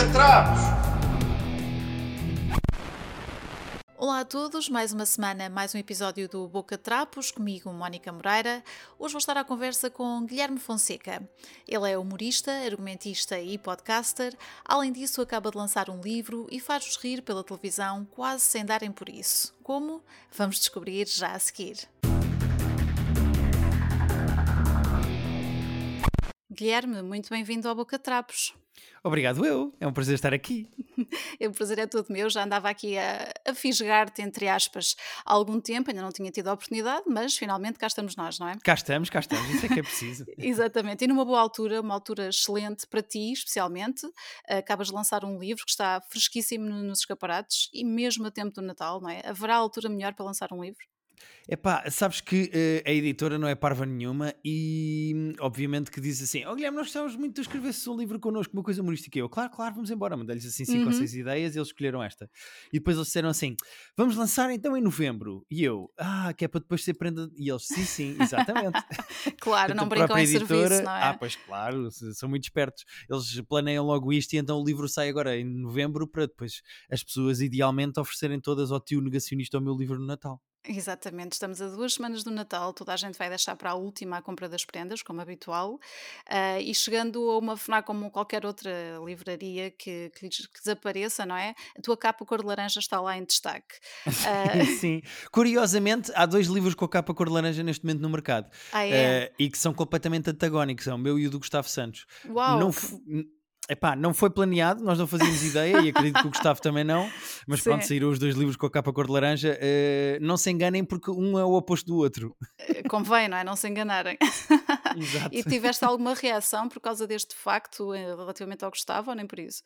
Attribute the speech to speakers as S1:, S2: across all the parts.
S1: Bocatrapos!
S2: Olá a todos, mais uma semana, mais um episódio do Boca Trapos, comigo, Mónica Moreira. Hoje vou estar à conversa com Guilherme Fonseca. Ele é humorista, argumentista e podcaster. Além disso, acaba de lançar um livro e faz-vos rir pela televisão quase sem darem por isso. Como? Vamos descobrir já a seguir. Guilherme, muito bem-vindo ao Boca Trapos.
S3: Obrigado eu, é um prazer estar aqui.
S2: o prazer é todo meu, já andava aqui a, a fisgar-te, entre aspas, há algum tempo, ainda não tinha tido a oportunidade, mas finalmente cá estamos nós, não é?
S3: Cá estamos, cá estamos, isso é que é preciso.
S2: Exatamente, e numa boa altura, uma altura excelente para ti, especialmente, acabas de lançar um livro que está fresquíssimo nos escaparates e mesmo a tempo do Natal, não é? Haverá altura melhor para lançar um livro?
S3: Epá, sabes que uh, a editora não é parva nenhuma e obviamente que diz assim: oh, Guilherme, nós gostávamos muito de escrever um livro connosco, uma coisa humorística. Eu, claro, claro, vamos embora. Mandei-lhes assim cinco uhum. ou seis ideias e eles escolheram esta. E depois eles disseram assim: vamos lançar então em novembro. E eu, ah, que é para depois ser prenda. E eles, sim, sim, exatamente.
S2: claro, não brincam em editora, serviço, não é?
S3: Ah, pois claro, são muito espertos. Eles planeiam logo isto e então o livro sai agora em novembro para depois as pessoas idealmente oferecerem todas ao tio negacionista o meu livro no Natal.
S2: Exatamente, estamos a duas semanas do Natal, toda a gente vai deixar para a última a compra das prendas, como habitual, uh, e chegando a uma FNAC como qualquer outra livraria que, que, que, desapareça, não é? A tua capa cor de laranja está lá em destaque.
S3: Uh... Sim, curiosamente há dois livros com a capa cor de laranja neste momento no mercado
S2: ah, é?
S3: uh, e que são completamente antagónicos, são o meu e o do Gustavo Santos.
S2: Uau!
S3: Não, Epá, não foi planeado, nós não fazíamos ideia e acredito que o Gustavo também não, mas Sim. pronto, saíram os dois livros com a capa cor de laranja. Uh, não se enganem porque um é o oposto do outro.
S2: Eh, convém, não é? Não se enganarem.
S3: Exato.
S2: e tiveste alguma reação por causa deste facto eh, relativamente ao Gustavo ou nem por isso?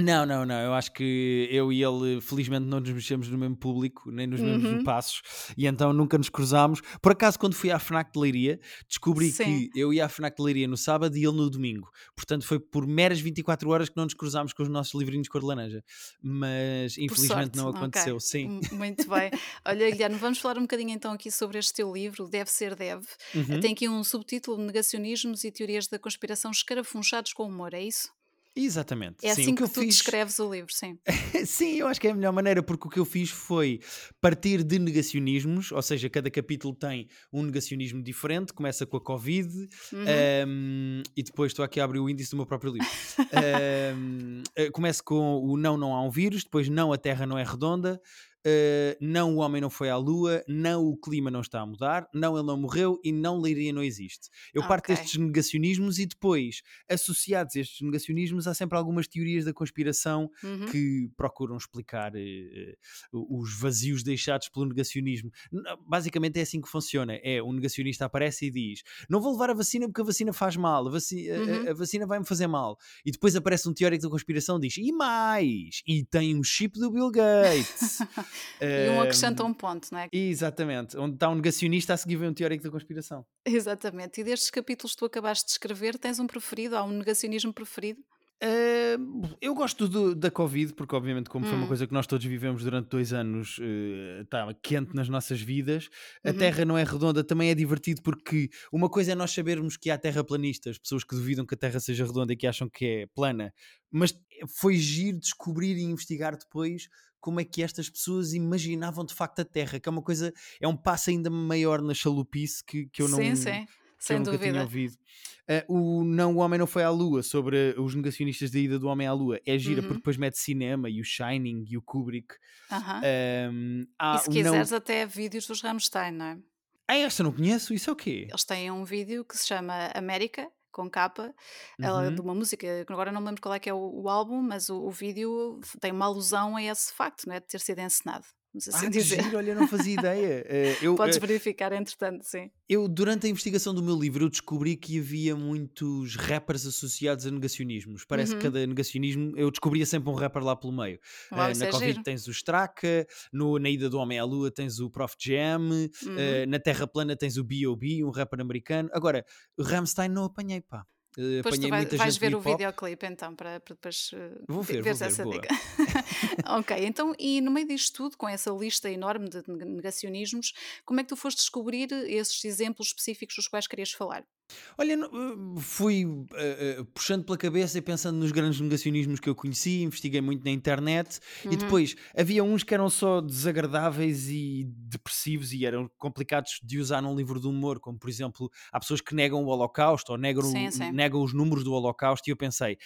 S3: Não, não, não. Eu acho que eu e ele, felizmente, não nos mexemos no mesmo público, nem nos mesmos uhum. passos, e então nunca nos cruzámos. Por acaso, quando fui à FNAC de Leiria, descobri Sim. que eu ia à FNAC de Leiria no sábado e ele no domingo. Portanto, foi por meras 24 horas que não nos cruzámos com os nossos livrinhos cor de laranja. Mas, infelizmente, não aconteceu.
S2: Okay.
S3: Sim.
S2: Muito bem. Olha, Guilherme, vamos falar um bocadinho então aqui sobre este teu livro, Deve Ser Deve. Uhum. Tem aqui um subtítulo: Negacionismos e Teorias da Conspiração Escarafunchados com Humor, é isso?
S3: Exatamente.
S2: É
S3: sim,
S2: assim que,
S3: que
S2: tu fiz... descreves o livro, sim.
S3: sim, eu acho que é a melhor maneira, porque o que eu fiz foi partir de negacionismos, ou seja, cada capítulo tem um negacionismo diferente, começa com a Covid uhum. um, e depois estou aqui a abrir o índice do meu próprio livro. um, eh, começa com o não, não há um vírus, depois não, a Terra não é redonda. Uh, não o homem não foi à lua, não o clima não está a mudar, não ele não morreu e não Leiria não existe. Eu okay. parto destes negacionismos e depois, associados a estes negacionismos, há sempre algumas teorias da conspiração uhum. que procuram explicar uh, os vazios deixados pelo negacionismo. Basicamente é assim que funciona: é um negacionista aparece e diz: Não vou levar a vacina porque a vacina faz mal, a, vaci uhum. a, a vacina vai-me fazer mal. E depois aparece um teórico da conspiração e diz: E mais! E tem um chip do Bill Gates.
S2: E um acrescenta um ponto, não é?
S3: Exatamente. Onde está um negacionista, a seguir vem um teórico da conspiração.
S2: Exatamente. E destes capítulos que tu acabaste de escrever, tens um preferido? Há um negacionismo preferido?
S3: Uh, eu gosto do, da Covid, porque, obviamente, como hum. foi uma hum. coisa que nós todos vivemos durante dois anos, uh, está quente nas nossas vidas. Uhum. A Terra não é redonda, também é divertido, porque uma coisa é nós sabermos que há terraplanistas, pessoas que duvidam que a Terra seja redonda e que acham que é plana, mas foi giro descobrir e investigar depois como é que estas pessoas imaginavam de facto a Terra, que é uma coisa, é um passo ainda maior na chalupice que, que eu não.
S2: Sim, sim. Sem
S3: nunca
S2: dúvida.
S3: tinha ouvido. Uh, o Não, o Homem Não Foi à Lua, sobre os negacionistas da ida do Homem à Lua, é gira uhum. porque depois mete cinema e o Shining e o Kubrick.
S2: Uhum. Um, e se quiseres, não... até vídeos dos Rammstein, não é?
S3: Ah, esta não conheço, isso é o quê?
S2: Eles têm um vídeo que se chama América, com capa, uhum. de uma música, agora não me lembro qual é que é o, o álbum, mas o, o, vídeo tem uma alusão a esse facto, não é? De ter sido encenado.
S3: Vamos assim ah, dizer. Giro, olha, não fazia ideia. Eh, eu,
S2: Podes eh, verificar, entretanto, sim.
S3: Eu, durante a investigação do meu livro, eu descobri que havia muitos rappers associados a negacionismos. Parece uhum. que cada negacionismo, eu descobria sempre um rapper lá pelo meio.
S2: Uau,
S3: uh, na
S2: é
S3: Covid
S2: giro.
S3: tens o Straka, no, na Ida do Homem à Lua tens o Prof Jam, uhum. uh, na Terra Plana tens o B.O.B., um rapper americano. Agora, Ramstein não apanhei, pá.
S2: Uh, depois tu vai, vais ver o videoclipe então para, para depois uh,
S3: vou ver, vou ver,
S2: essa
S3: boa.
S2: dica. ok, então e no meio disto tudo, com essa lista enorme de negacionismos, como é que tu foste descobrir esses exemplos específicos dos quais querias falar?
S3: Olha, eh, fui eh, eh, puxando pela cabeça e pensando nos grandes negacionismos que eu conheci, investiguei muito na internet e
S2: Uhum.
S3: depois havia uns que eram só desagradáveis e depressivos e eram complicados de usar num livro de humor, como por exemplo, há pessoas que negam o Holocausto ou negam,
S2: Sim, sim.
S3: negam os números do Holocausto e eu pensei,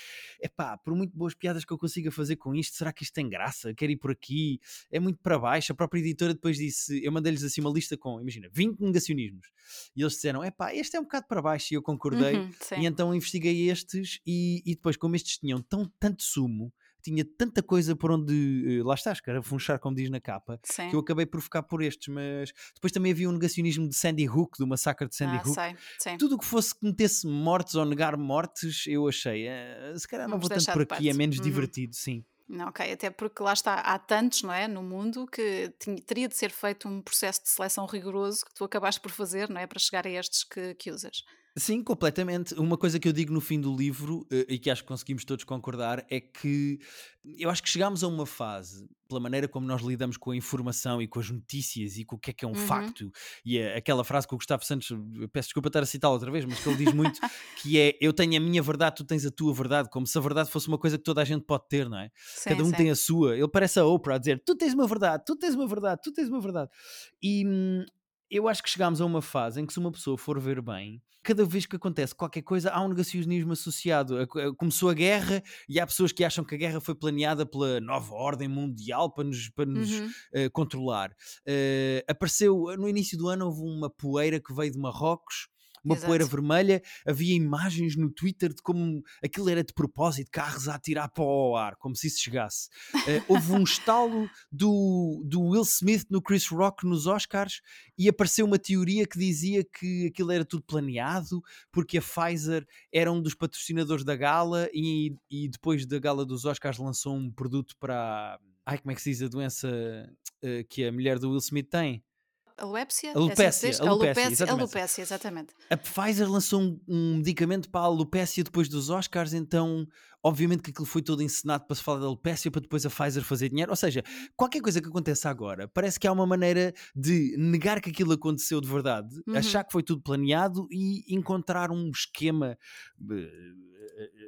S3: epá, por muito boas piadas que eu consiga fazer com isto, será que isto tem graça? Quero ir por aqui? É muito para baixo. A própria editora depois disse, eu mandei-lhes assim uma lista com, imagina, 20 negacionismos e eles disseram, epá, este é um bocado para baixo e eu concordei.
S2: Uhum.
S3: E então investiguei estes e, e depois, como estes tinham tão, tanto sumo, tinha tanta coisa por onde, eh, lá está, escarafunchar, como diz na capa,
S2: Sim.
S3: que eu acabei por ficar por estes. Mas depois também havia um negacionismo de Sandy Hook, do massacre de Sandy
S2: Ah,
S3: Hook. Tudo o que fosse que metesse mortes ou negar mortes, eu achei, eh, se calhar não
S2: Vamos
S3: vou tanto por aqui, é
S2: parte.
S3: menos
S2: Uhum.
S3: divertido, sim.
S2: Não, ok, até porque lá está, há tantos, não é, no mundo que tinha- teria de ser feito um processo de seleção rigoroso que tu acabaste por fazer, não é, para chegar a estes que, que usas.
S3: Sim, completamente. Uma coisa que eu digo no fim do livro, eh, e que acho que conseguimos todos concordar, é que eu acho que chegámos a uma fase, pela maneira como nós lidamos com a informação e com as notícias e com o que é que é um
S2: Uhum.
S3: facto, e é aquela frase que o Gustavo Santos, eu peço desculpa estar a citá-lo outra vez, mas que ele diz muito, que é eu tenho a minha verdade, tu tens a tua verdade, como se a verdade fosse uma coisa que toda a gente pode ter, não é?
S2: Sim,
S3: Cada um
S2: sim.
S3: tem a sua. Ele parece a Oprah a dizer: Tu tens uma verdade, tu tens uma verdade, tu tens uma verdade. E hum, eu acho que chegámos a uma fase em que, se uma pessoa for ver bem, cada vez que acontece qualquer coisa, há um negacionismo associado. A- Começou a guerra e há pessoas que acham que a guerra foi planeada pela nova ordem mundial para nos, para nos
S2: Uhum.
S3: eh, controlar. Eh, apareceu no início do ano, houve uma poeira que veio de Marrocos. Uma poeira
S2: Exato.
S3: vermelha, havia imagens no Twitter de como aquilo era de propósito, carros a atirar para o ar, como se isso chegasse. Eh, houve um estalo do, do Will Smith no Chris Rock nos Oscars e apareceu uma teoria que dizia que aquilo era tudo planeado, porque a Pfizer era um dos patrocinadores da gala e, e depois da gala dos Oscars lançou um produto para. Ai, como é que se diz a doença eh, que a mulher do Will Smith tem?
S2: Alopécia?
S3: Alopécia,
S2: É assim diz?
S3: alopécia,
S2: Alopécia,
S3: exatamente. A Pfizer lançou um, um medicamento para a alopécia depois dos Oscars, então obviamente que aquilo foi todo encenado para se falar da alopécia para depois a Pfizer fazer dinheiro. Ou seja, qualquer coisa que aconteça agora, parece que há uma maneira de negar que aquilo aconteceu de verdade,
S2: Uhum.
S3: achar que foi tudo planeado e encontrar um esquema eh,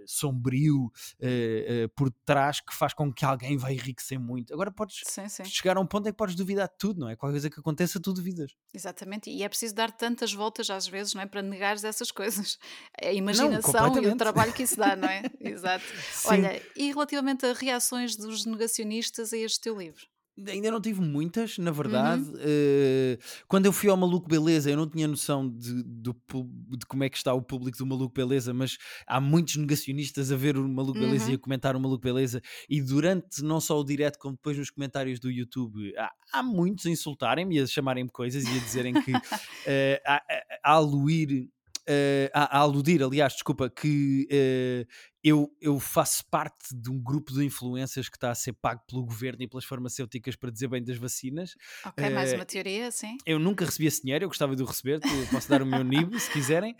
S3: sombrio eh, eh, por trás que faz com que alguém vai enriquecer muito. Agora podes
S2: Sim, sim.
S3: chegar a um ponto em que podes duvidar de tudo, não é? Qualquer coisa que aconteça, tu duvidas.
S2: Exatamente, e é preciso dar tantas voltas às vezes, não é? Para negares essas coisas. A imaginação e o trabalho que isso dá, não é? Exato.
S3: Sim.
S2: Olha, e relativamente a reações dos negacionistas a este teu livro?
S3: Ainda não tive muitas, na verdade.
S2: Uhum.
S3: Eh, quando eu fui ao Maluco Beleza, eu não tinha noção de, pu- de como é que está o público do Maluco Beleza, mas há muitos negacionistas a ver o Maluco Beleza e a
S2: Uhum.
S3: comentar o Maluco Beleza. E durante não só o direto, como depois nos comentários do YouTube, há, há muitos a insultarem-me e a chamarem-me coisas e a dizerem que eh, a, a, a aluir. eh, a, a aludir, aliás, desculpa, que eh, eu, eu faço parte de um grupo de influências que está a ser pago pelo governo e pelas farmacêuticas para dizer bem das vacinas.
S2: Ok, mais
S3: Eh,
S2: uma teoria, sim.
S3: Eu nunca recebi esse dinheiro, eu gostava de o receber, posso dar o meu NIB se quiserem.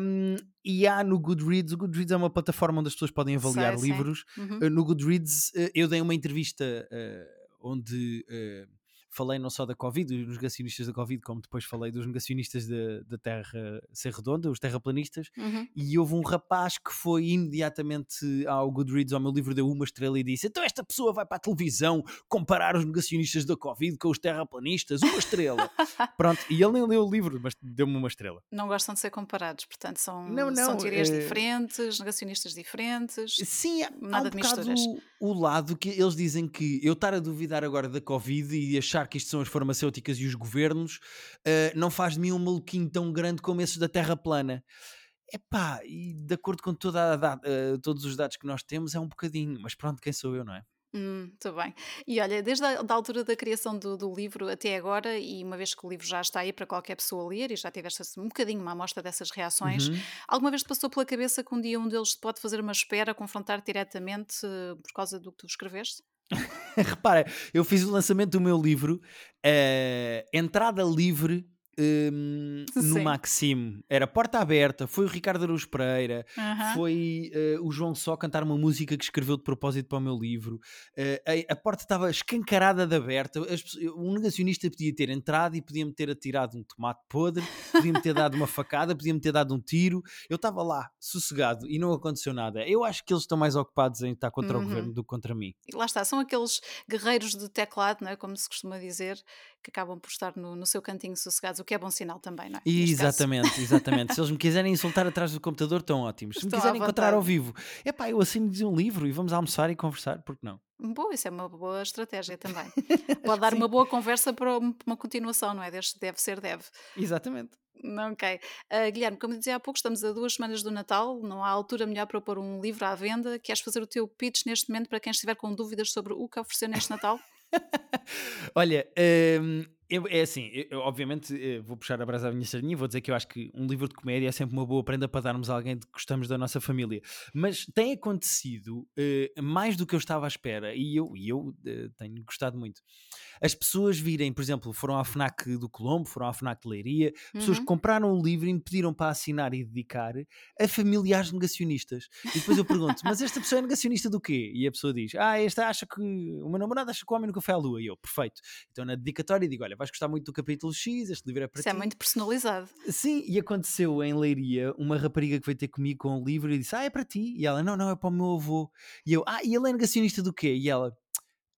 S3: Um, e há no Goodreads, o Goodreads é uma plataforma onde as pessoas podem avaliar
S2: Sei,
S3: livros.
S2: Uhum.
S3: Uh, no Goodreads uh, eu dei uma entrevista uh, onde uh, falei não só da Covid, dos negacionistas da Covid, como depois falei dos negacionistas da, Terra ser redonda, os terraplanistas.
S2: Uhum.
S3: E houve um rapaz que foi imediatamente ao Goodreads, ao meu livro, deu uma estrela e disse: Então esta pessoa vai para a televisão comparar os negacionistas da Covid com os terraplanistas, uma estrela. Pronto, e ele nem leu o livro, mas deu-me uma estrela.
S2: Não gostam de ser comparados, portanto são,
S3: Não,
S2: são
S3: não,
S2: teorias
S3: eh,
S2: diferentes, negacionistas diferentes.
S3: Sim, há, há
S2: Nada
S3: um
S2: de misturas.
S3: o, o lado que eles dizem que eu estar a duvidar agora da Covid e achar que isto são as farmacêuticas e os governos eh, não faz de mim um maluquinho tão grande como esses da Terra plana. Epá, e de acordo com toda a eh, todos os dados que nós temos é um bocadinho, mas pronto, quem sou eu, não é?
S2: Hum, Muito bem. E olha, desde a da altura da criação do, do livro até agora, e uma vez que o livro já está aí para qualquer pessoa ler, e já tiveste assim, um bocadinho uma amostra dessas reações,
S3: Uhum.
S2: alguma vez te passou pela cabeça que um dia um deles te pode fazer uma espera, confrontar diretamente eh, por causa do que tu escreveste?
S3: Repara, eu fiz o lançamento do meu livro, eh, entrada livre hum, no. Maxime. Era porta aberta, foi o Ricardo Araújo Pereira, foi eh, o João Só cantar uma música que escreveu de propósito para o meu livro. Eh, a, a porta estava escancarada de aberta. As um negacionista podia ter entrado e podia-me ter atirado um tomate podre, podia-me ter dado uma facada, podia-me ter dado um tiro. Eu estava lá, sossegado, e não aconteceu nada. Eu acho que eles estão mais ocupados em estar contra
S2: Uhum.
S3: o governo do que contra mim.
S2: E lá está, são aqueles guerreiros de teclado, não é? como se costuma dizer, que acabam por estar no, no seu cantinho sossegados, o que é bom sinal também, não é? Neste caso.
S3: Exatamente, exatamente. Se eles me quiserem insultar atrás do computador, estão ótimos. Se me
S2: Estão à
S3: quiserem encontrar ao vivo, é pá, eu assino-lhes um livro e vamos almoçar e conversar, porque não?
S2: Boa, isso é uma boa estratégia também. Pode dar
S3: sim.
S2: uma boa conversa para um- uma continuação, não é? Deste deve ser deve.
S3: Exatamente.
S2: Ok. Ah, Guilherme, como dizia há pouco, estamos a duas semanas do Natal, não há altura melhor para pôr um livro à venda. Queres fazer o teu pitch neste momento para quem estiver com dúvidas sobre o que oferecer neste Natal?
S3: Olha, hum, eu- é assim, eu- eu, obviamente eh, vou puxar a brasa à minha sardinha e vou dizer que eu acho que um livro de comédia é sempre uma boa prenda para darmos a alguém que gostamos da nossa família. Mas tem acontecido eh, mais do que eu estava à espera e eu, e eu eh, tenho gostado muito. As pessoas virem, por exemplo, foram à FNAC do Colombo, foram à FNAC de Leiria, pessoas que
S2: Uhum.
S3: compraram o livro e me pediram para assinar e dedicar a familiares negacionistas. E depois eu pergunto, mas esta pessoa é negacionista do quê? E a pessoa diz, ah, esta acha que, o meu namorado acha que o homem nunca foi à lua. E eu, perfeito. Então na dedicatória digo, olha, vais gostar muito do capítulo X, este livro é para
S2: Isso
S3: ti.
S2: é muito personalizado.
S3: Sim, e aconteceu em Leiria uma rapariga que veio ter comigo com o livro e disse, ah, é para ti. E ela, não, não, é para o meu avô. E eu, ah, e ele é negacionista do quê? E ela,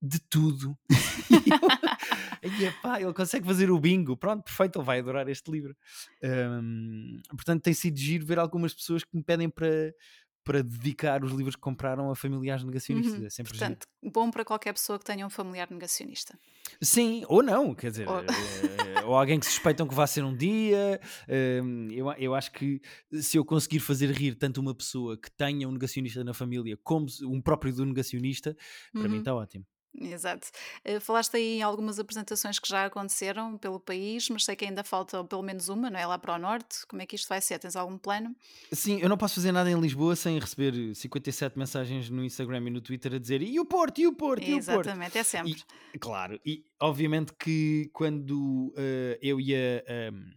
S3: de tudo. e eu, epá, ele consegue fazer o bingo. Pronto, perfeito, ele vai adorar este livro. Hum, portanto, tem sido giro ver algumas pessoas que me pedem para, para dedicar os livros que compraram a familiares negacionistas.
S2: Uhum.
S3: É sempre giro.
S2: Portanto, bom para qualquer pessoa que tenha um familiar negacionista.
S3: Sim, ou não, quer dizer,
S2: Ou-
S3: eh, ou alguém que suspeitam que vai ser um dia. hum, eu, eu acho que se eu conseguir fazer rir tanto uma pessoa que tenha um negacionista na família como um próprio do negacionista, para mim
S2: Uhum.
S3: está ótimo.
S2: Exato. Eh, falaste aí em algumas apresentações que já aconteceram pelo país, mas sei que ainda falta pelo menos uma, não é? Lá para o norte. Como é que isto vai ser? Tens algum plano?
S3: Sim, eu não posso fazer nada em Lisboa sem receber 57 mensagens no Instagram e no Twitter a dizer e o Porto, e o Porto, e o Porto.
S2: Exatamente, é sempre.
S3: Claro, e obviamente que quando eh, eu e a, ehm,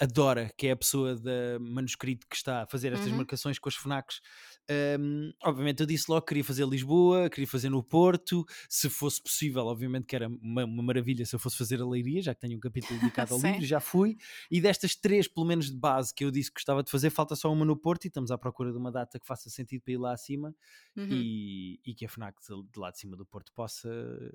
S3: a Dora, que é a pessoa da manuscrito que está a fazer estas
S2: Uhum.
S3: marcações com as FNACs, ehm, obviamente eu disse logo que queria fazer Lisboa, queria fazer no Porto, se fosse possível, obviamente que era uma, uma maravilha se eu fosse fazer a Leiria, já que tenho um capítulo dedicado ao livro, já fui, e destas três, pelo menos de base, que eu disse que gostava de fazer, falta só uma no Porto e estamos à procura de uma data que faça sentido para ir lá acima
S2: Uhum.
S3: e, e que a FNAC de, lá de cima do Porto possa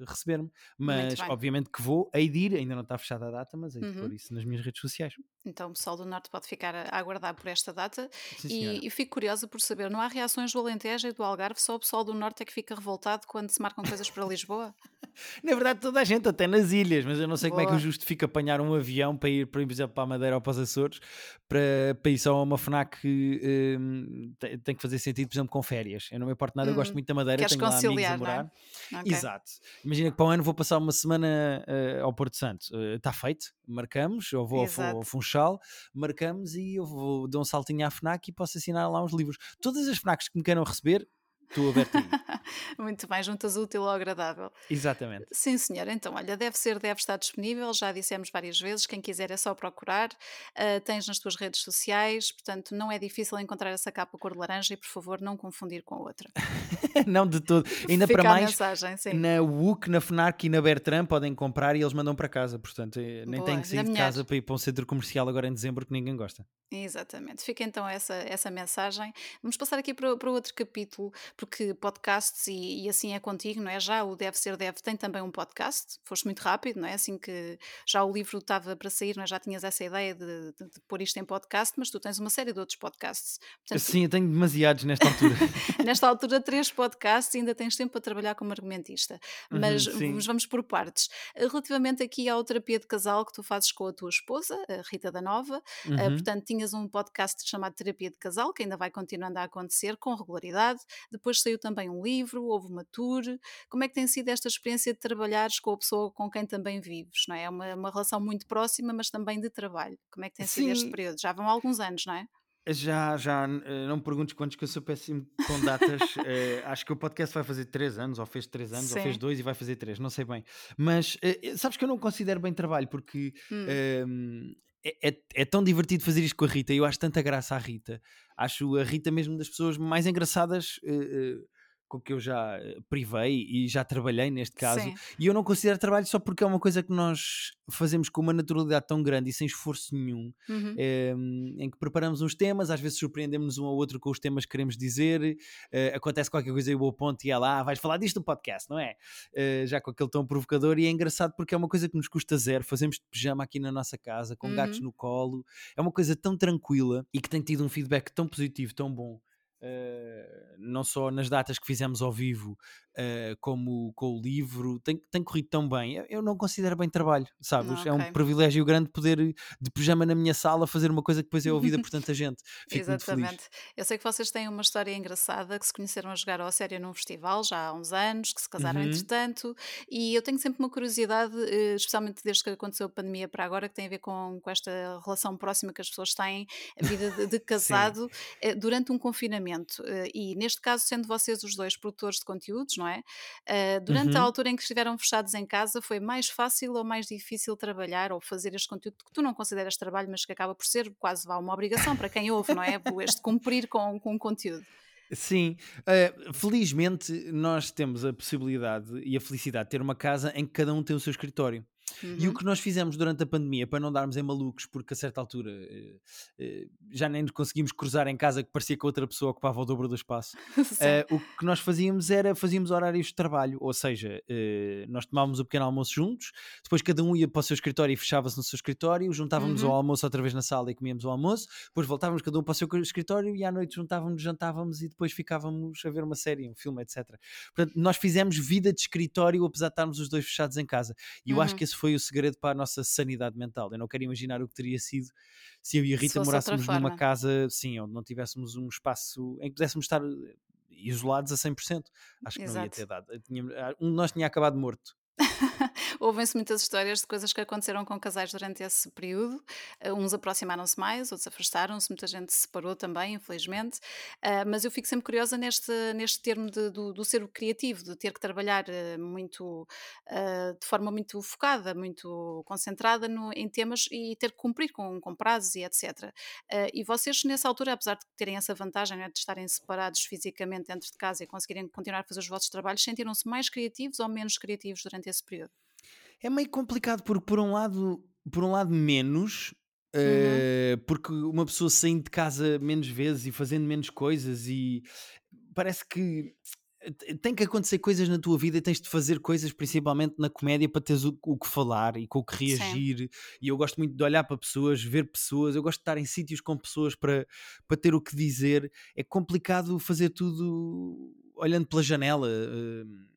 S3: receber-me. Mas obviamente que vou, hei de ir, ainda não está fechada a data, mas hei de
S2: Uhum.
S3: pôr isso nas minhas redes sociais.
S2: Então o pessoal do norte pode ficar a aguardar por esta data.
S3: Sim.
S2: E, e fico curiosa por saber, não há reações do Alentejo e do Algarve, só o pessoal do norte é que fica revoltado quando se marcam coisas para Lisboa?
S3: Na verdade, toda a gente, até nas ilhas, mas eu não sei como é que eu
S2: Boa.
S3: justifico apanhar um avião para ir, por exemplo, para a Madeira ou para os Açores, para, para ir só a uma FNAC que hum, tem, tem que fazer sentido, por exemplo, com férias. Eu não me importo nada, eu gosto
S2: Hum,
S3: muito da Madeira, tenho lá amigos a
S2: é?
S3: morar.
S2: Ok.
S3: Exato. Imagina que para o ano vou passar uma semana eh, ao Porto Santo. Está feito, marcamos, eu vou ao, Fu-
S2: Exato.
S3: ao Funchal, marcamos e eu vou dar um saltinho à FNAC e posso assinar lá uns livros. Todas as FNACs que me queiram receber, estou aberto a ir.
S2: Muito bem, juntas útil ao agradável.
S3: Exatamente.
S2: Sim, senhora. Então, olha, deve ser, deve estar disponível, já dissemos várias vezes, quem quiser é só procurar. Ah, tens nas tuas redes sociais, portanto, não é difícil encontrar essa capa cor de laranja e, por favor, não confundir com a outra.
S3: não de todo. Ainda
S2: Fica
S3: para mais,
S2: mensagem, sim.
S3: na WUC, na FNAC e na Bertrand podem comprar e eles mandam para casa. Portanto, eh, nem
S2: Boa,
S3: tenho que sair de casa para ir para um centro comercial agora em dezembro que ninguém gosta.
S2: Exatamente. Fica então essa, essa mensagem. Vamos passar aqui para, para outro capítulo, porque podcasts, e, e assim é contigo, não é? Já o Deve Ser Deve tem também um podcast. Foste muito rápido, não é? Assim que já o livro estava para sair, não é? já tinhas essa ideia de, de- de pôr isto em podcast, mas tu tens uma série de outros podcasts. Portanto,
S3: Sim, eu tenho demasiados nesta altura.
S2: Nesta altura, três podcasts e ainda tens tempo para trabalhar como argumentista. Mas
S3: Uhum,
S2: vamos, vamos por partes. Eh, Relativamente aqui à terapia de casal que tu fazes com a tua esposa, a Rita da Nova, eh,
S3: Uhum.
S2: portanto, tinhas um podcast chamado Terapia de Casal, que ainda vai continuando a acontecer com regularidade. Depois saiu também um livro, houve uma tour. Como é que tem sido esta experiência de trabalhares com a pessoa com quem também vives? Não é? é uma, uma relação muito próxima, mas também de trabalho. Como é que tem sido este
S3: Sim.
S2: período? Já vão alguns anos, não é?
S3: Já, já, eh, não me perguntes quantos, que eu sou péssimo com datas. Eh, acho que o podcast vai fazer 3 anos, ou fez 3 anos, ou fez
S2: Sim.
S3: 2 e vai fazer 3, não sei bem. Mas eh, sabes que eu não considero bem trabalho, porque
S2: Hum.
S3: ehm, é, é, é, tão divertido fazer isto com a Rita. Eu acho tanta graça à Rita. Acho a Rita mesmo das pessoas mais engraçadas. Uh, uh, com que eu já eh, privei e já trabalhei neste caso. Sim. E eu não considero trabalho só porque é uma coisa que nós fazemos com uma naturalidade tão grande e sem esforço nenhum, uhum. é, em que preparamos uns temas, às vezes surpreendemos um ao outro com os temas que queremos dizer, uh, acontece qualquer coisa e vou ponto e ela, ah, vais falar disto no podcast, não é? Uh, já com aquele tom provocador e é engraçado porque é uma coisa que nos custa zero, fazemos de pijama aqui na nossa casa, com uhum. gatos no colo, é uma coisa tão tranquila e que tem tido um feedback tão positivo, tão bom. Uh, não só nas datas que fizemos ao vivo, uh, como com o livro, tem, tem corrido tão bem. Eu, não considero bem trabalho, sabes? okay. É um privilégio grande poder, de pijama na minha sala, fazer uma coisa que depois é ouvida por tanta gente. Fico Exatamente.
S2: Eu sei que vocês têm uma história engraçada, que se conheceram a jogar ao sério num festival já há uns anos, que se casaram uhum. entretanto, e eu tenho sempre uma curiosidade, eh, especialmente desde que aconteceu a pandemia para agora, que tem a ver com, com esta relação próxima que as pessoas têm, a vida de, de casado, eh, durante um confinamento. E neste caso, sendo vocês os dois produtores de conteúdos, não é? Uh, durante uhum. a altura em que estiveram fechados em casa, foi mais fácil ou mais difícil trabalhar ou fazer este conteúdo que tu não consideras trabalho, mas que acaba por ser quase uma obrigação para quem ouve, não é? Este cumprir com, com o conteúdo.
S3: Sim, uh, felizmente nós temos a possibilidade e a felicidade de ter uma casa em que cada um tem o seu escritório. Uhum. E o uhum. que nós fizemos durante a pandemia, para não darmos em malucos, porque a certa altura uh, uh, já nem conseguimos cruzar em casa que parecia que outra pessoa ocupava o dobro do espaço, uh, o que nós fazíamos era fazíamos horários de trabalho, ou seja, nós tomávamos o pequeno almoço juntos, depois cada um ia para o seu escritório e fechava-se no seu escritório, juntávamos uhum. ao almoço outra vez na sala e comíamos o almoço, depois voltávamos cada um para o seu escritório e à noite juntávamos, jantávamos e depois ficávamos a ver uma série, um filme, etc. Portanto, nós fizemos vida de escritório apesar de estarmos os dois fechados em casa. E eu uhum. acho que esse foi o segredo para a nossa sanidade mental. Eu não quero imaginar o que teria sido se eu e a Rita morássemos numa casa, sim, onde não tivéssemos um espaço em que pudéssemos estar eh, isolados a 100%. Acho que Exato. não ia ter dado. Ah, um de nós tinha acabado morto.
S2: Ouvem-se muitas histórias de coisas que aconteceram com casais durante esse período. Uh, uns aproximaram-se mais, outros afastaram-se, muita gente se separou também, infelizmente. Uh, mas eu fico sempre curiosa neste, neste termo de, do, do ser criativo, de ter que trabalhar uh, muito, de forma muito focada, muito concentrada no, em temas e ter que cumprir com, com prazos e etc. e vocês, nessa altura, apesar de terem essa vantagem né, de estarem separados fisicamente dentro de casa e conseguirem continuar a fazer os vossos trabalhos, sentiram-se mais criativos ou menos criativos durante esse período?
S3: É meio complicado porque por um lado, por um lado menos, uhum. uh, porque uma pessoa saindo de casa menos vezes e fazendo menos coisas e parece que tem que acontecer coisas na tua vida e tens de fazer coisas, principalmente na comédia, para teres o, o que falar e com o que reagir. Sim. E eu gosto muito de olhar para pessoas, ver pessoas, eu gosto de estar em sítios com pessoas para, para ter o que dizer. É complicado fazer tudo olhando pela janela. Uh,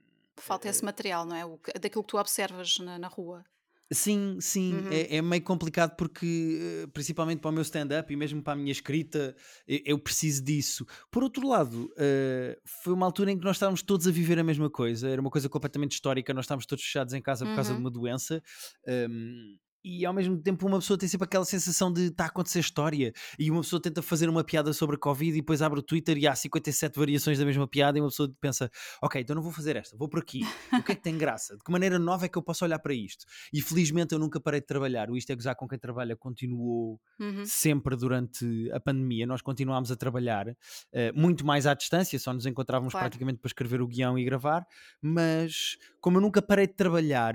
S2: Falta esse material, não é? O, daquilo que tu observas na, na rua.
S3: Sim, sim, uhum. é, é, meio complicado porque, eh, principalmente para o meu stand-up e mesmo para a minha escrita, eu, preciso disso. Por outro lado, uh, foi uma altura em que nós estávamos todos a viver a mesma coisa, era uma coisa completamente histórica, nós estávamos todos fechados em casa por uhum. causa de uhum. uma doença. Um, e ao mesmo tempo uma pessoa tem sempre aquela sensação de está a acontecer história e uma pessoa tenta fazer uma piada sobre a Covid e depois abre o Twitter e há 57 variações da mesma piada e uma pessoa pensa ok, então não vou fazer esta, vou por aqui o que é que tem graça? De que maneira nova é que eu posso olhar para isto? E felizmente eu nunca parei de trabalhar o Isto é Gozar com quem trabalha continuou uhum. sempre durante a pandemia, nós continuámos a trabalhar uh, muito mais à distância, só nos encontrávamos claro. praticamente para escrever o guião e gravar mas como eu nunca parei de trabalhar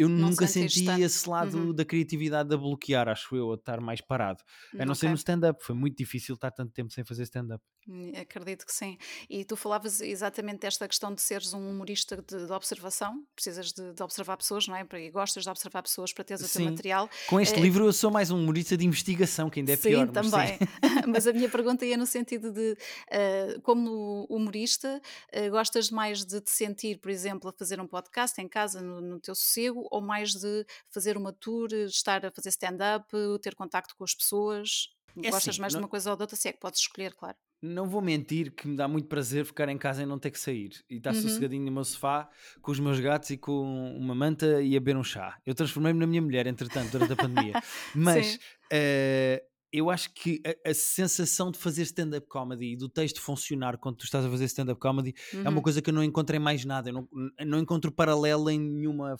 S3: eu não nunca senti tanto. esse lado uhum. da criatividade a bloquear, acho eu, a estar mais parado. A não okay. ser no stand-up, foi muito difícil estar tanto tempo sem fazer stand-up.
S2: Hum, acredito que sim. E tu falavas exatamente desta questão de seres um humorista de, de observação, precisas de, de, observar pessoas, não é? E gostas de observar pessoas para teres o teu material.
S3: Com este é... livro eu sou mais um humorista de investigação, que ainda é
S2: sim,
S3: pior.
S2: Também. Mas, sim, também. mas a minha pergunta ia no sentido de, uh, como humorista, uh, gostas mais de te sentir, por exemplo, a fazer um podcast em casa, no, no teu sossego, ou mais de fazer uma tour, estar a fazer stand-up, ter contacto com as pessoas? É Gostas assim, mais não... de uma coisa ou de outra? Se é que podes escolher, claro.
S3: Não vou mentir que me dá muito prazer ficar em casa e não ter que sair. E estar uhum. sossegadinho no meu sofá com os meus gatos e com uma manta e a beber um chá. Eu transformei-me na minha mulher, entretanto, durante a pandemia. Mas uh, eu acho que a, a sensação de fazer stand-up comedy e do texto funcionar quando tu estás a fazer stand-up comedy uhum. é uma uhum. coisa que eu não encontrei mais nada. Eu não, não encontro paralelo em nenhuma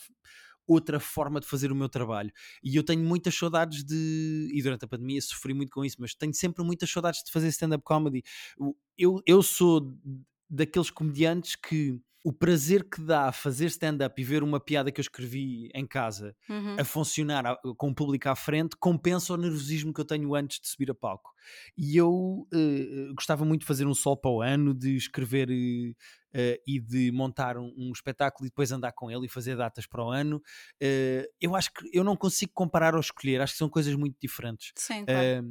S3: outra forma de fazer o meu trabalho. E eu tenho muitas saudades de. E durante a pandemia sofri muito com isso, mas tenho sempre muitas saudades de fazer stand-up comedy. Eu, eu sou daqueles comediantes que o prazer que dá fazer stand-up e ver uma piada que eu escrevi em casa uhum. a funcionar a, com o público à frente compensa o nervosismo que eu tenho antes de subir a palco. E eu uh, gostava muito de fazer um sol para o ano, de escrever uh, uh, e de montar um, um, espetáculo e depois andar com ele e fazer datas para o ano. eu acho que eu não consigo comparar ou escolher, acho que são coisas muito diferentes.
S2: Sim, claro.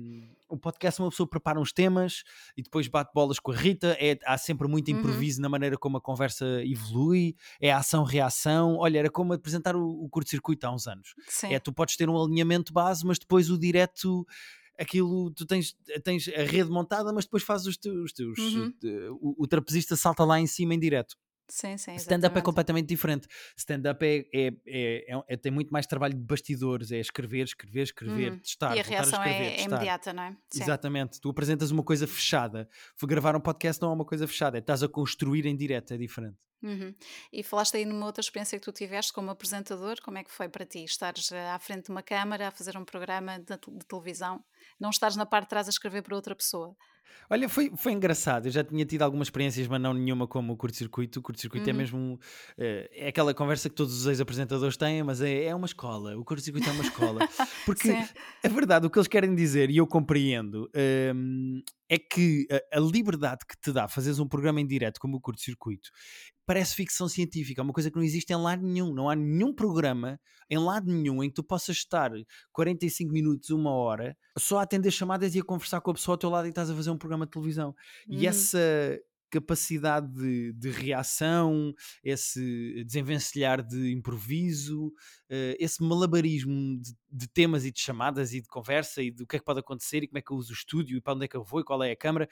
S3: o podcast, uma pessoa prepara uns temas e depois bate bolas com a Rita. É, há sempre muito uhum. improviso uhum. na maneira como a conversa evolui, é ação-reação. Olha, era como apresentar o, o curto-circuito há uns anos. Sim. É, tu podes ter um alinhamento base, mas depois o direto aquilo, tu tens, tens a rede montada, mas depois fazes os teus. Os teus uhum. o, o, trapezista salta lá em cima em direto.
S2: Sim, sim.
S3: Stand-up é completamente diferente. Stand-up é, é, é, é, tem muito mais trabalho de bastidores, é escrever, escrever, escrever, uhum. testar.
S2: E a reação
S3: a escrever,
S2: é, imediata, não é?
S3: Sim. Exatamente. Tu apresentas uma coisa fechada. Gravar um podcast não é uma coisa fechada, é estás a construir em direto, é diferente.
S2: Uhum. E falaste aí numa outra experiência que tu tiveste como apresentador, como é que foi para ti? Estares à frente de uma câmara a fazer um programa de, de televisão, não estares na parte de trás a escrever para outra pessoa.
S3: Olha, foi, foi engraçado. Eu já tinha tido algumas experiências, mas não nenhuma como o curto-circuito. O curto-circuito é uhum. é mesmo. É, é aquela conversa que todos os ex-apresentadores têm, mas é, é uma escola. O curto-circuito é uma escola. Porque é verdade, o que eles querem dizer, e eu compreendo, um, é que a, a, liberdade que te dá fazeres um programa em direto como o curto-circuito parece ficção científica, é uma coisa que não existe em lado nenhum. Não há nenhum programa em lado nenhum em que tu possas estar 45 minutos, uma hora, só a atender chamadas e a conversar com a pessoa ao teu lado e estás a fazer um programa de televisão. E uhum. essa capacidade de, de, reação, esse desenvencilhar de improviso, uh, esse malabarismo de, de, temas e de chamadas e de conversa e do que é que pode acontecer e como é que eu uso o estúdio e para onde é que eu vou e qual é a câmara,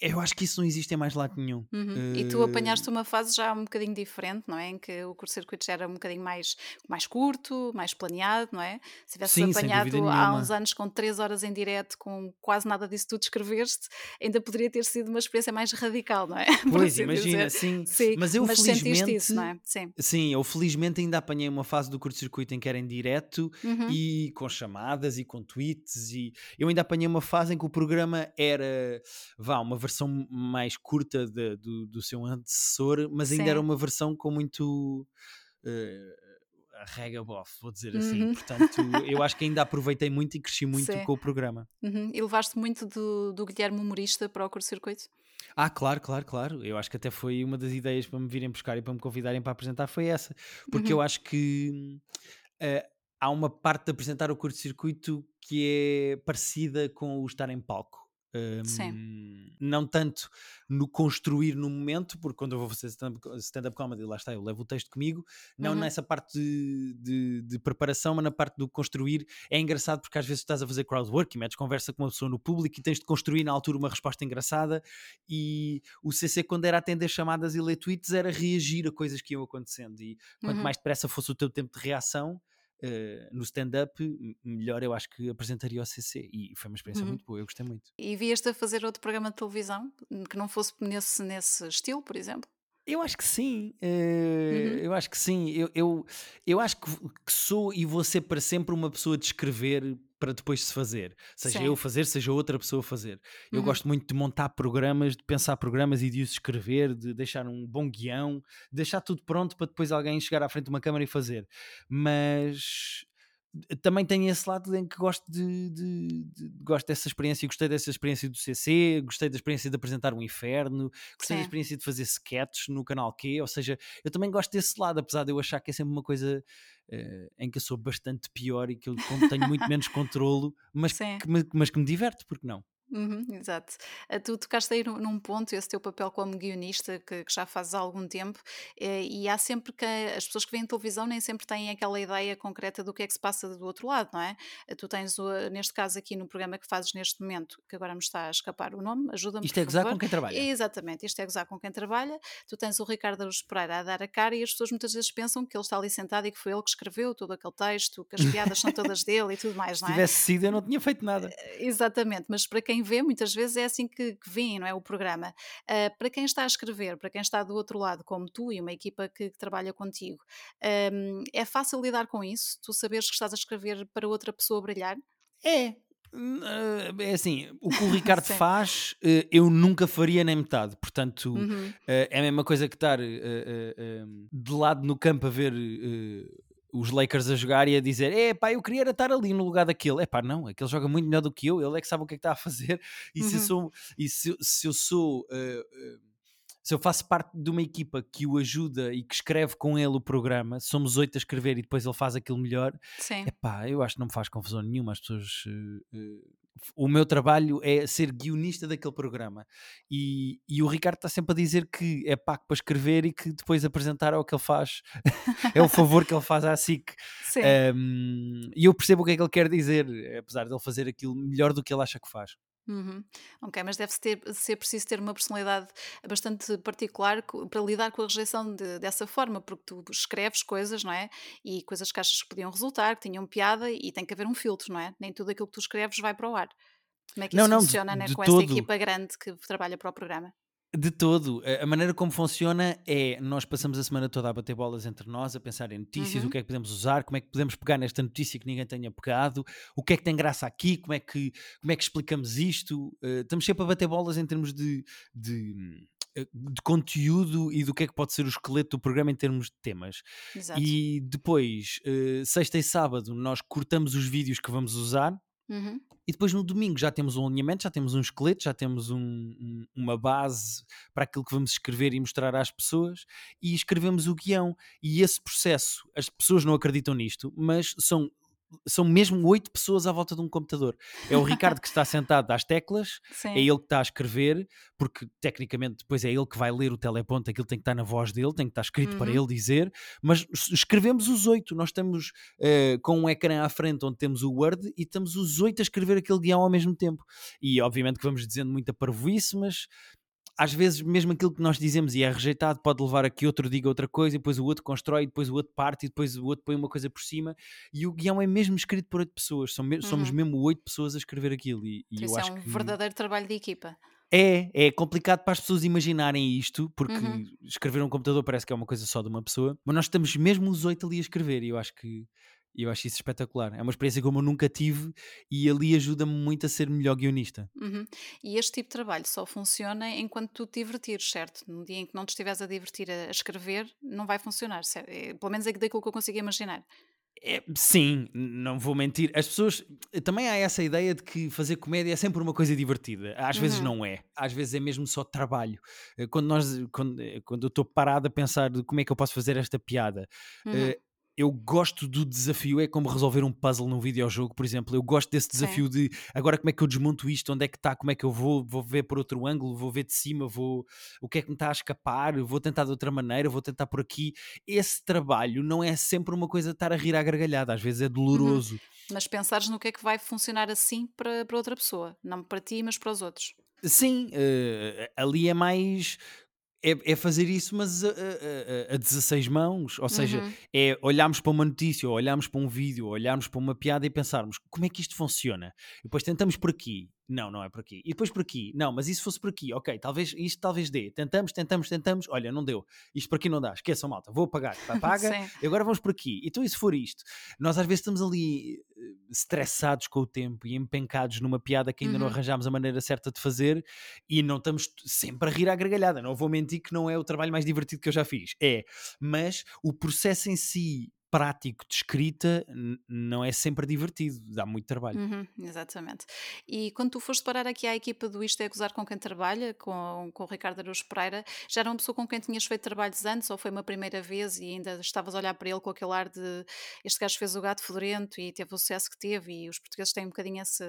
S3: eu acho que isso não existe em mais lado nenhum.
S2: Uhum. Uh... E tu apanhaste uma fase já um bocadinho diferente, não é? Em que o curto-circuito já era um bocadinho mais, mais curto, mais planeado, não é? Se tivesse Sim, apanhado há uns anos com 3 horas em direto, com quase nada disso tu descreveste, ainda poderia ter sido uma experiência mais radical, não é?
S3: Pois, imagina, sim. sim. Mas eu
S2: mas
S3: felizmente.
S2: Isso, não é? Sim.
S3: sim, eu felizmente ainda apanhei uma fase do curto-circuito em que era em direto uhum. e com chamadas e com tweets. E eu ainda apanhei uma fase em que o programa era, vá, uma versão mais curta de, do, do seu antecessor, mas ainda Sim. era uma versão com muito. Uh, rega bof, vou dizer assim. Uhum. Portanto, eu acho que ainda aproveitei muito e cresci muito Sim. com o programa.
S2: Uhum. E levaste muito do, do Guilherme Humorista para o curto-circuito?
S3: Ah, claro, claro, claro. Eu acho que até foi uma das ideias para me virem buscar e para me convidarem para apresentar foi essa. Porque uhum. eu acho que uh, há uma parte de apresentar o curto-circuito que é parecida com o estar em palco. Um, não tanto no construir no momento, porque quando eu vou fazer stand-up comedy, lá está, eu levo o texto comigo, não uhum. nessa parte de, de, de, preparação, mas na parte do construir. É engraçado porque às vezes estás a fazer crowdwork e metes conversa com uma pessoa no público e tens de construir na altura uma resposta engraçada. E o CC, quando era atender chamadas e ler tweets, era reagir a coisas que iam acontecendo. E quanto uhum. mais depressa fosse o teu tempo de reação, Uh, no stand-up, melhor eu acho que apresentaria o CC e foi uma experiência uhum. muito boa, eu gostei muito.
S2: E vieste a fazer outro programa de televisão que não fosse nesse, nesse estilo, por exemplo?
S3: Eu acho que sim, uh, uhum. eu acho que sim. Eu, eu, eu acho que, que, sou e vou ser para sempre uma pessoa de escrever para depois se fazer. Seja Sim. eu fazer, seja outra pessoa fazer. Eu uhum. gosto muito de montar programas, de pensar programas e de os escrever, de deixar um bom guião, de deixar tudo pronto para depois alguém chegar à frente de uma câmara e fazer. Mas também tenho esse lado em que gosto de, de, de, gosto dessa experiência, gostei dessa experiência do CC, gostei da experiência de apresentar um inferno, gostei Sim. da experiência de fazer sketches no canal Q, ou seja, eu também gosto desse lado, apesar de eu achar que é sempre uma coisa uh, em que eu sou bastante pior e que eu tenho muito menos controlo, mas que, mas que me diverte, porque não?
S2: Uhum, exato. Uh, tu tocaste aí num, ponto, esse teu papel como guionista, que, que já fazes há algum tempo, eh, e há sempre que as pessoas que veem televisão nem sempre têm aquela ideia concreta do que é que se passa do outro lado, não é? Uh, tu tens, neste caso aqui no programa que fazes neste momento, que agora me está a escapar o nome, ajuda-me.
S3: Isto é gozar com quem trabalha.
S2: Exatamente, isto é gozar com quem trabalha. Tu tens o Ricardo Aruz Pereira a dar a cara e as pessoas muitas vezes pensam que ele está ali sentado e que foi ele que escreveu todo aquele texto, que as piadas são todas dele e tudo mais, não é?
S3: Se tivesse sido, eu não tinha feito nada.
S2: Uh, exatamente, mas para quem quem vê, muitas vezes é assim que, que vê, não é? O programa. Uh, para quem está a escrever, para quem está do outro lado, como tu e uma equipa que, que trabalha contigo, um, é fácil lidar com isso? Tu saberes que estás a escrever para outra pessoa brilhar?
S3: É, é assim, o que o Ricardo faz, eh, eu nunca faria nem metade. Portanto, uhum. Eh, é a mesma coisa que estar eh, de lado no campo a ver os Lakers a jogar e a dizer: É pá, eu queria estar ali no lugar daquele. É pá, não, aquele joga muito melhor do que eu, ele é que sabe o que é que está a fazer. E uhum. se eu uhum. sou, e se, se eu sou. Uh, uh, se eu faço parte de uma equipa que o ajuda e que escreve com ele o programa, somos oito a escrever e depois ele faz aquilo melhor, é pá, eu acho que não me faz confusão nenhuma. As pessoas. Uh, o meu trabalho é ser guionista daquele programa e, e o Ricardo está sempre a dizer que é pago para escrever e que depois apresentar é o que ele faz, é o favor que ele faz à SIC. Um, e eu percebo o que é que ele quer dizer, apesar de ele fazer aquilo melhor do que ele acha que faz.
S2: Uhum. Ok, mas deve ter, ser preciso ter uma personalidade bastante particular para lidar com a rejeição de, dessa forma, porque tu escreves coisas, não é? E coisas que achas que podiam resultar, que tinham piada, e tem que haver um filtro, não é? Nem tudo aquilo que tu escreves vai para o ar. Como é que isso não, funciona de, né, de com todo. esta equipa grande que trabalha para o programa?
S3: De todo. A maneira como funciona é nós passamos a semana toda a bater bolas entre nós, a pensar em notícias, uhum. o que é que podemos usar, como é que podemos pegar nesta notícia que ninguém tenha pegado, o que é que tem graça aqui, como é que, como é que explicamos isto. Uh, estamos sempre a bater bolas em termos de, de, eh, de, conteúdo e do que é que pode ser o esqueleto do programa em termos de temas. Exato. E depois, uh, sexta e sábado, nós cortamos os vídeos que vamos usar. Uhum. E depois no domingo já temos um alinhamento, já temos um esqueleto, já temos um, um, uma base para aquilo que vamos escrever e mostrar às pessoas e escrevemos o guião. E esse processo, as pessoas não acreditam nisto, mas são são mesmo oito pessoas à volta de um computador. É o Ricardo que está sentado às teclas, Sim. é ele que está a escrever, porque tecnicamente depois é ele que vai ler o teleponto, aquilo tem que estar na voz dele, tem que estar escrito uhum. para ele dizer, mas escrevemos os oito, nós estamos uh, com um ecrã à frente onde temos o Word e estamos os oito a escrever aquele guião ao mesmo tempo. E obviamente que vamos dizendo muita parvoíce, mas às vezes mesmo aquilo que nós dizemos e é rejeitado pode levar a que outro diga outra coisa e depois o outro constrói, e depois o outro parte e depois o outro põe uma coisa por cima e o guião é mesmo escrito por oito pessoas, somos, uhum. somos mesmo oito pessoas a escrever aquilo e, e eu
S2: é
S3: acho
S2: um
S3: que...
S2: verdadeiro trabalho de equipa.
S3: É, é complicado para as pessoas imaginarem isto, porque uhum. escrever um computador parece que é uma coisa só de uma pessoa, mas nós estamos mesmo os oito ali a escrever e eu acho que e eu acho isso espetacular. É uma experiência como eu nunca tive e ali ajuda-me muito a ser melhor guionista.
S2: Uhum. E este tipo de trabalho só funciona enquanto tu te divertires, certo? No dia em que não te estiveres a divertir a escrever, não vai funcionar. Certo? É, pelo menos é daquilo que eu consigo imaginar.
S3: É, sim, não vou mentir. As pessoas. Também há essa ideia de que fazer comédia é sempre uma coisa divertida. Às uhum. vezes não é. Às vezes é mesmo só trabalho. Eh, quando, nós, quando, eh, quando eu estou parado a pensar de como é que eu posso fazer esta piada, uhum. Eu gosto do desafio, é como resolver um puzzle num videojogo, por exemplo. Eu gosto desse desafio Sim. de agora como é que eu desmonto isto, onde é que está, como é que eu vou, vou ver por outro ângulo, vou ver de cima, vou o que é que me está a escapar, vou tentar de outra maneira, vou tentar por aqui. Esse trabalho não é sempre uma coisa de estar a rir à gargalhada, às vezes é uhum. doloroso. Uhum.
S2: Mas pensares no que é que vai funcionar assim para, para outra pessoa, não para ti, mas para os outros.
S3: Sim, uh, ali é mais é, é, fazer isso, mas a, a, a 16 mãos. Ou seja, uhum. é olharmos para uma notícia, ou olharmos para um vídeo, ou olharmos para uma piada e pensarmos como é que isto funciona. E depois tentamos por aqui. Não, não é por aqui. E depois por aqui. Não, mas isso fosse por aqui. Ok, talvez isto talvez dê. Tentamos, tentamos, tentamos. Olha, não deu. Isto por aqui não dá. Esqueçam, malta. Vou pagar. Paga. e agora vamos por aqui. Então, e se for isto? Nós às vezes estamos ali eh, estressados com o tempo e empencados numa piada que ainda uhum. não arranjámos a maneira certa de fazer e não estamos sempre a rir à gargalhada. Não vou mentir que não é o trabalho mais divertido que eu já fiz. É. Mas o processo em si prático de escrita não é sempre divertido, dá muito trabalho.
S2: Uhum, exatamente. E quando tu foste parar aqui à equipa do Isto é Gozar com quem trabalha, com, com o Ricardo Araújo Pereira, já era uma pessoa com quem tinhas feito trabalhos antes ou foi uma primeira vez e ainda estavas a olhar para ele com aquele ar de este gajo fez o gato fedorento e teve o sucesso que teve e os portugueses têm um bocadinho esse,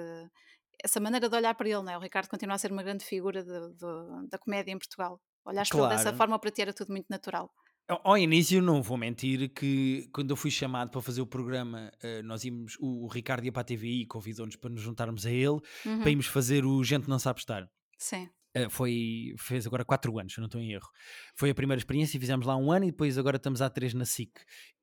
S2: essa maneira de olhar para ele, não é? O Ricardo continua a ser uma grande figura de, de, da comédia em Portugal. Olhaste claro. para ele dessa forma para ti era tudo muito natural.
S3: Ao início, não vou mentir, que quando eu fui chamado para fazer o programa, uh, nós íamos, o, Ricardo ia para a TVI e convidou-nos para nos juntarmos a ele, uhum. para irmos fazer o Gente Não Sabe Estar.
S2: Sim.
S3: Uh, foi, fez agora 4 anos, se não estou em erro. Foi a primeira experiência, fizemos lá um ano e depois agora estamos há 3 na SIC.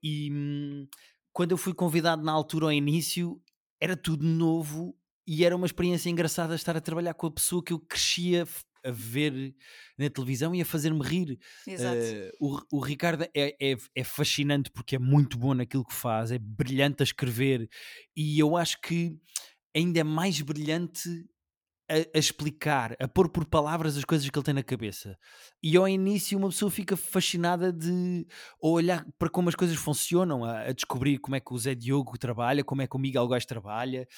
S3: E hum, quando eu fui convidado na altura ao início, era tudo novo e era uma experiência engraçada estar a trabalhar com a pessoa que eu crescia a ver na televisão e a fazer-me rir. Uh, o, o, Ricardo é, é, é, fascinante porque é muito bom naquilo que faz, é brilhante a escrever e eu acho que ainda é mais brilhante a, a, explicar, a pôr por palavras as coisas que ele tem na cabeça. E ao início uma pessoa fica fascinada de olhar para como as coisas funcionam, a, a descobrir como é que o Zé Diogo trabalha, como é que o Miguel Góes trabalha,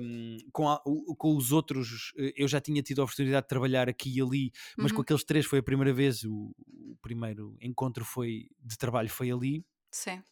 S3: um, com, a, com, os outros. Eh, eu já tinha tido a oportunidade de trabalhar aqui e ali, mas uhum. com aqueles três foi a primeira vez. O, o primeiro encontro foi de trabalho foi ali.
S2: Sim.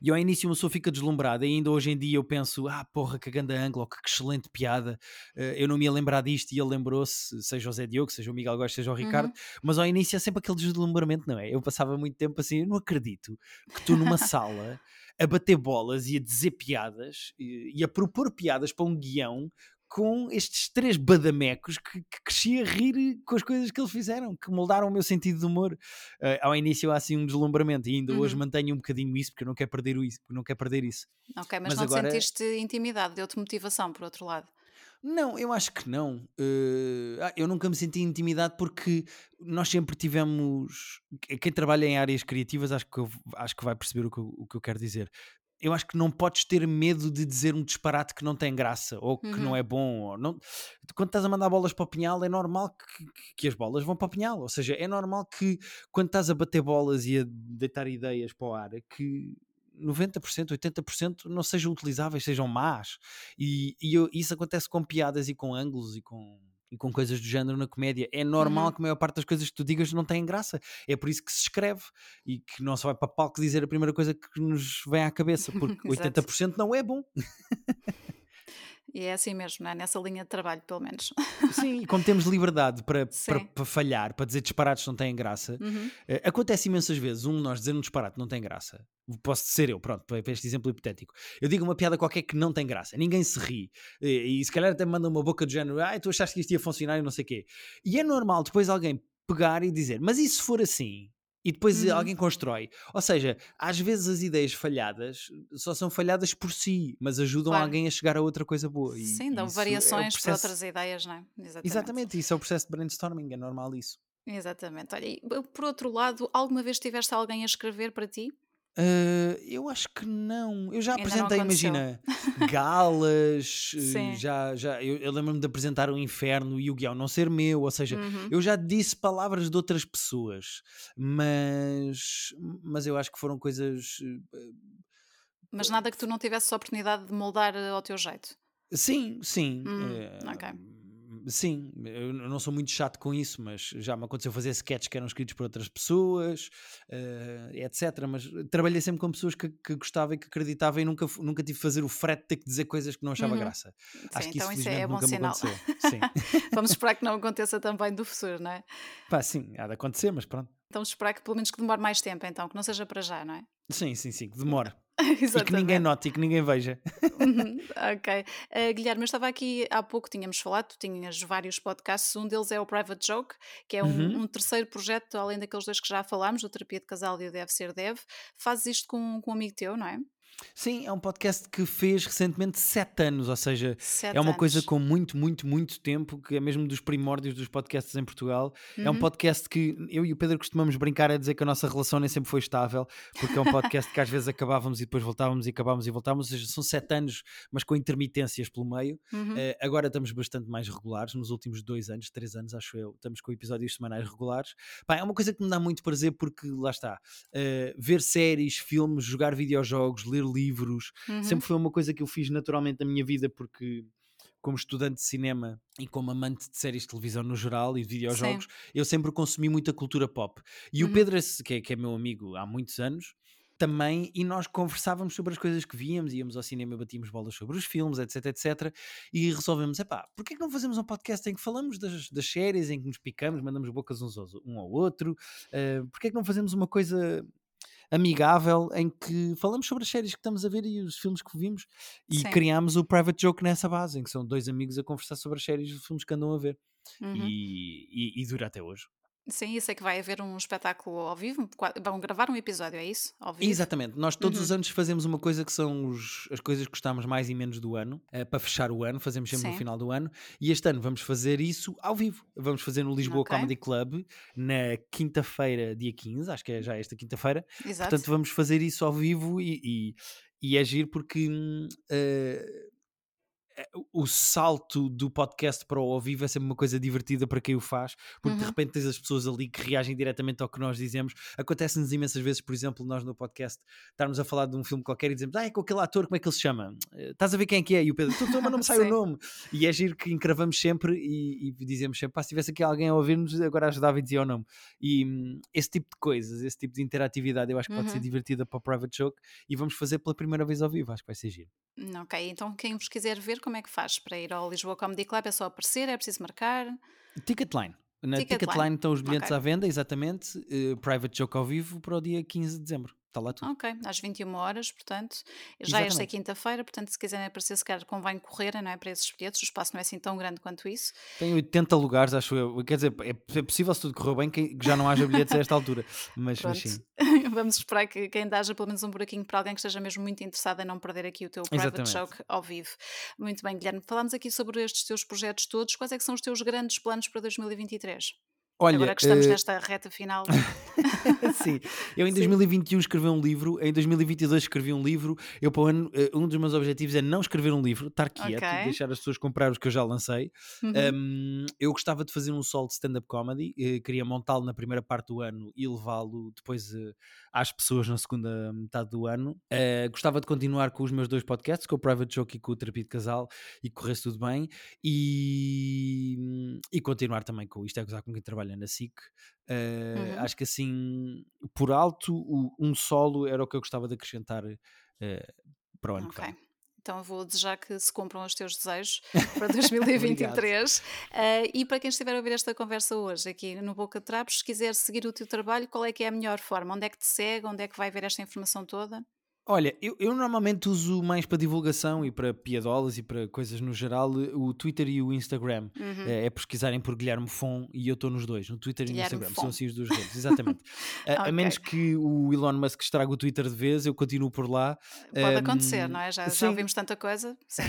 S3: E ao início uma pessoa fica deslumbrada, e ainda hoje em dia eu penso: ah, porra, que grande ângulo, que excelente piada, uh, eu não me ia lembrar disto, e ele lembrou-se, seja o Zé Diogo, seja o Miguel Góes, seja o Ricardo, uhum. mas ao início é sempre aquele deslumbramento, não é? Eu passava muito tempo assim, eu não acredito que tu numa sala a bater bolas e a dizer piadas e, e a propor piadas para um guião com estes três badamecos que, que cresci a rir com as coisas que eles fizeram, que moldaram o meu sentido de humor. Uh, ao início há assim um deslumbramento e ainda uhum. hoje mantenho um bocadinho isso porque eu não quero perder isso. Não quero perder isso.
S2: Ok, mas, mas não agora... sentiste intimidade, deu-te motivação por outro lado?
S3: Não, eu acho que não. Uh, eu nunca me senti intimidade porque nós sempre tivemos. Quem trabalha em áreas criativas acho que, eu, acho que vai perceber o que, eu, o que eu quero dizer eu acho que não podes ter medo de dizer um disparate que não tem graça ou que uhum. não é bom. Ou não... Quando estás a mandar bolas para o pinhal, é normal que, que, as bolas vão para o pinhal. Ou seja, é normal que quando estás a bater bolas e a deitar ideias para o ar, que 90%, 80% não sejam utilizáveis, sejam más. E, e eu, isso acontece com piadas e com ângulos e com e com coisas do género na comédia. É normal uhum. que a maior parte das coisas que tu digas não têm graça. É por isso que se escreve e que não se vai para palco dizer a primeira coisa que nos vem à cabeça, porque 80% não é bom.
S2: E é assim mesmo, não é? Nessa linha de trabalho, pelo menos.
S3: Sim, e como temos liberdade para, para, para, falhar, para dizer disparates não têm graça, uhum. uh, acontece imensas vezes um nós dizer um disparate não tem graça. Posso ser eu, pronto, para este exemplo hipotético. Eu digo uma piada qualquer que não tem graça, ninguém se ri, e, e se calhar até me manda uma boca de género, ah, tu achaste que isto ia funcionar e não sei o quê. E é normal depois alguém pegar e dizer, mas e se for assim? E depois uhum. alguém constrói. Ou seja, às vezes as ideias falhadas só são falhadas por si, mas ajudam claro. alguém a chegar a outra coisa boa.
S2: E Sim, dão variações é para outras ideias, não é?
S3: Exatamente. Exatamente, isso é o processo de brainstorming, é normal isso.
S2: Exatamente. Olha, e por outro lado, alguma vez tiveste alguém a escrever para ti?
S3: Uh, eu acho que não. Eu já Ainda apresentei, imagina, galas, eh, já, já, eu, eu lembro-me de apresentar o Inferno e o guião não ser meu, ou seja, uhum. eu já disse palavras de outras pessoas, mas, mas eu acho que foram coisas. Uh,
S2: mas nada que tu não tivesses a oportunidade de moldar ao teu jeito.
S3: Sim, sim. Hum, ok sim, eu não sou muito chato com isso, mas já me aconteceu fazer sketches que eram escritos por outras pessoas, uh, etc. Mas trabalhei sempre com pessoas que, que gostava e que acreditava e nunca, nunca tive que fazer o frete de ter que dizer coisas que não achava uhum. graça.
S2: Sim, Acho que então isso, isso é bom sinal. Vamos esperar que não aconteça também do futuro, não é?
S3: Pá, sim, há de acontecer, mas pronto.
S2: Então esperar que pelo menos que demore mais tempo, então, que não seja para já, não é?
S3: Sim, sim, sim, que demore. e que ninguém note e que ninguém veja.
S2: Uhum, ok. Uh, Guilherme, eu estava aqui há pouco, tínhamos falado, tu tinhas vários podcasts, um deles é o Private Joke, que é um, uhum. um terceiro projeto, além daqueles dois que já falámos, o Terapia de Casal e o Deve Ser Deve. Fazes isto com, com um amigo teu, não é?
S3: Sim, é um podcast que fez recentemente sete anos, ou seja,
S2: sete
S3: é uma
S2: anos.
S3: coisa com muito, muito, muito tempo, que é mesmo dos primórdios dos podcasts em Portugal. Uhum. É um uhum. podcast que eu e o Pedro costumamos brincar a dizer que a nossa relação nem sempre foi estável, porque é um podcast que às vezes acabávamos e depois voltávamos e acabávamos e voltávamos, ou seja, são sete anos, mas com intermitências pelo meio. Uhum. Uh, agora estamos bastante mais regulares, nos últimos dois anos, três anos, acho eu, estamos com episódios semanais regulares. Pá, é uma coisa que me dá muito prazer porque lá está, uh, ver séries, filmes, jogar videojogos, ler livros, uhum. sempre foi uma coisa que eu fiz naturalmente na minha vida porque como estudante de cinema e como amante de séries de televisão no geral e de videojogos, Sim. eu sempre consumi muita cultura pop. E uhum. o Pedro, que é, que é meu amigo há muitos anos, também, e nós conversávamos sobre as coisas que víamos, íamos ao cinema batíamos bolas sobre os filmes, etc, etc, e resolvemos, epá, porquê que não fazemos um podcast em que falamos das, das séries, em que nos picamos, mandamos bocas uns aos, um ao outro, uh, porquê que não fazemos uma coisa amigável em que falamos sobre as séries que estamos a ver e os filmes que vimos e Sim. criámos o Private Joke nessa base, em que são dois amigos a conversar sobre as séries e os filmes que andam a ver. Uhum. E, e, e dura até hoje.
S2: Sim, isso é que vai haver um espetáculo ao vivo. Vão gravar um episódio, é isso? Ao vivo?
S3: Exatamente. Nós todos uhum. os anos fazemos uma coisa que são os, as coisas que gostamos mais e menos do ano, é, para fechar o ano, fazemos sempre Sim. no final do ano. E este ano vamos fazer isso ao vivo. Vamos fazer no Lisboa okay. Comedy Club na quinta-feira, dia 15, acho que é já esta quinta-feira. Portanto, vamos fazer isso ao vivo e, e, e agir porque. Uh, o salto do podcast para o ao vivo é sempre uma coisa divertida para quem o faz, porque uhum. de repente tens as pessoas ali que reagem diretamente ao que nós dizemos. Acontece-nos imensas vezes, por exemplo, nós no podcast estarmos a falar de um filme qualquer e dizemos, ah, é com aquele ator, como é que ele se chama? Eh, estás a ver quem é que é? E o Pedro, tu, tu mas não me sai o nome. E é giro que encravamos sempre e, e dizemos sempre, pá, se tivesse aqui alguém a ouvir-nos, agora ajudava e dizia o nome. E hum, esse tipo de coisas, esse tipo de interatividade, eu acho que uhum. pode ser uhum. divertida para o Private Joke e vamos fazer pela primeira vez ao vivo, acho que vai ser giro.
S2: Ok, então quem vos quiser ver, como é que faz para ir ao Lisboa Comedy Club? É só aparecer? É preciso marcar?
S3: Ticketline. Na Ticketline, Ticketline estão os bilhetes okay. à venda, exatamente. Uh, private Joke ao vivo para o dia 15 de dezembro. Está lá tudo.
S2: Ok, às 21 horas, portanto. Já Exatamente. esta é quinta-feira, portanto, se quiserem aparecer, se calhar convém correr, não é? Para esses bilhetes, o espaço não é assim tão grande quanto isso.
S3: Tem 80 lugares, acho eu. Quer dizer, é, é possível se tudo correu bem que já não haja bilhetes a esta altura. Mas, mas sim.
S2: Vamos esperar que, que ainda haja pelo menos um buraquinho para alguém que esteja mesmo muito interessado em não perder aqui o teu private Exatamente. show ao vivo. Muito bem, Guilherme. Falámos aqui sobre estes teus projetos todos. Quais é que são os teus grandes planos para 2023? Olha, Agora que estamos uh... nesta reta final.
S3: Sim, eu em 2021 escrevi um livro, em 2022 escrevi um livro. Eu, para o ano, eh, um dos meus objetivos é não escrever um livro, estar quieto, okay. deixar as pessoas comprar os que eu já lancei. Uhum. Um, eu gostava de fazer um solo de stand-up comedy, eh, queria montá-lo na primeira parte do ano e levá-lo depois às pessoas na segunda metade do ano. Uh, gostava de continuar com os meus dois podcasts, com o Private Joke e com o Terapia de Casal, e corresse tudo bem. E, e continuar também com isto é gozar com quem trabalha na SIC. Uh, uhum. Acho que assim, por alto, um solo era o que eu gostava de acrescentar uh, para o ano okay. que vem.
S2: Então vou desejar que se cumpram os teus desejos para 2023. uh, eh, e para quem estiver a ouvir esta conversa hoje aqui no Boca de Trapos, se quiser seguir o teu trabalho, qual é que é a melhor forma? Onde é que te segue? Onde é que vai ver esta informação toda?
S3: Olha, eu, eu, normalmente uso mais para divulgação e para piadolas e para coisas no geral o Twitter e o Instagram. Uhum. É, é, pesquisarem por Guilherme Fon e eu estou nos dois, no Twitter Guilherme e no Instagram. Fon. São assim os dois redes, exatamente. a, okay. a, menos que o Elon Musk estrague o Twitter de vez, eu continuo por lá.
S2: Pode um, acontecer, não é? Já, já, ouvimos tanta coisa. Sim.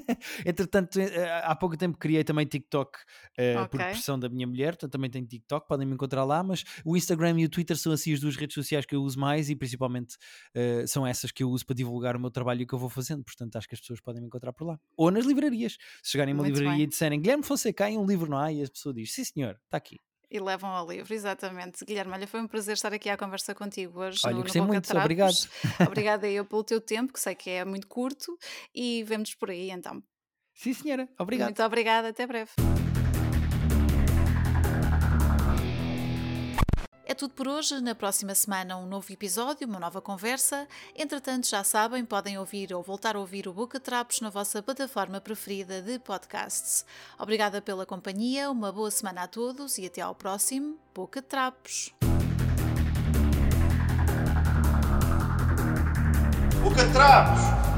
S3: Entretanto, eh, há pouco tempo criei também TikTok uh, okay. por pressão da minha mulher, portanto também tenho TikTok, podem me encontrar lá, mas o Instagram e o Twitter são assim as duas redes sociais que eu uso mais e principalmente uh, são essas que eu uso para divulgar o meu trabalho e o que eu vou fazendo. Portanto, acho que as pessoas podem me encontrar por lá. Ou nas livrarias. Se chegarem a uma Muito livraria bem. e disserem Guilherme Fonseca, há um livro, não há? E a pessoa diz: Sim, senhor, está aqui.
S2: E levam ao livro, exatamente. Guilherme, olha, foi um prazer estar aqui à conversa contigo hoje.
S3: Olha,
S2: no,
S3: gostei
S2: no
S3: muito, obrigado.
S2: Obrigada eu pelo teu tempo, que sei que é muito curto, e vemos por aí então.
S3: Sim, senhora, obrigado.
S2: Muito obrigada, até breve. É tudo por hoje. Na próxima semana, um novo episódio, uma nova conversa. Entretanto, já sabem, podem ouvir ou voltar a ouvir o Boca Trapos na vossa plataforma preferida de podcasts. Obrigada pela companhia, uma boa semana a todos e até ao próximo Boca Trapos. Boca Trapos!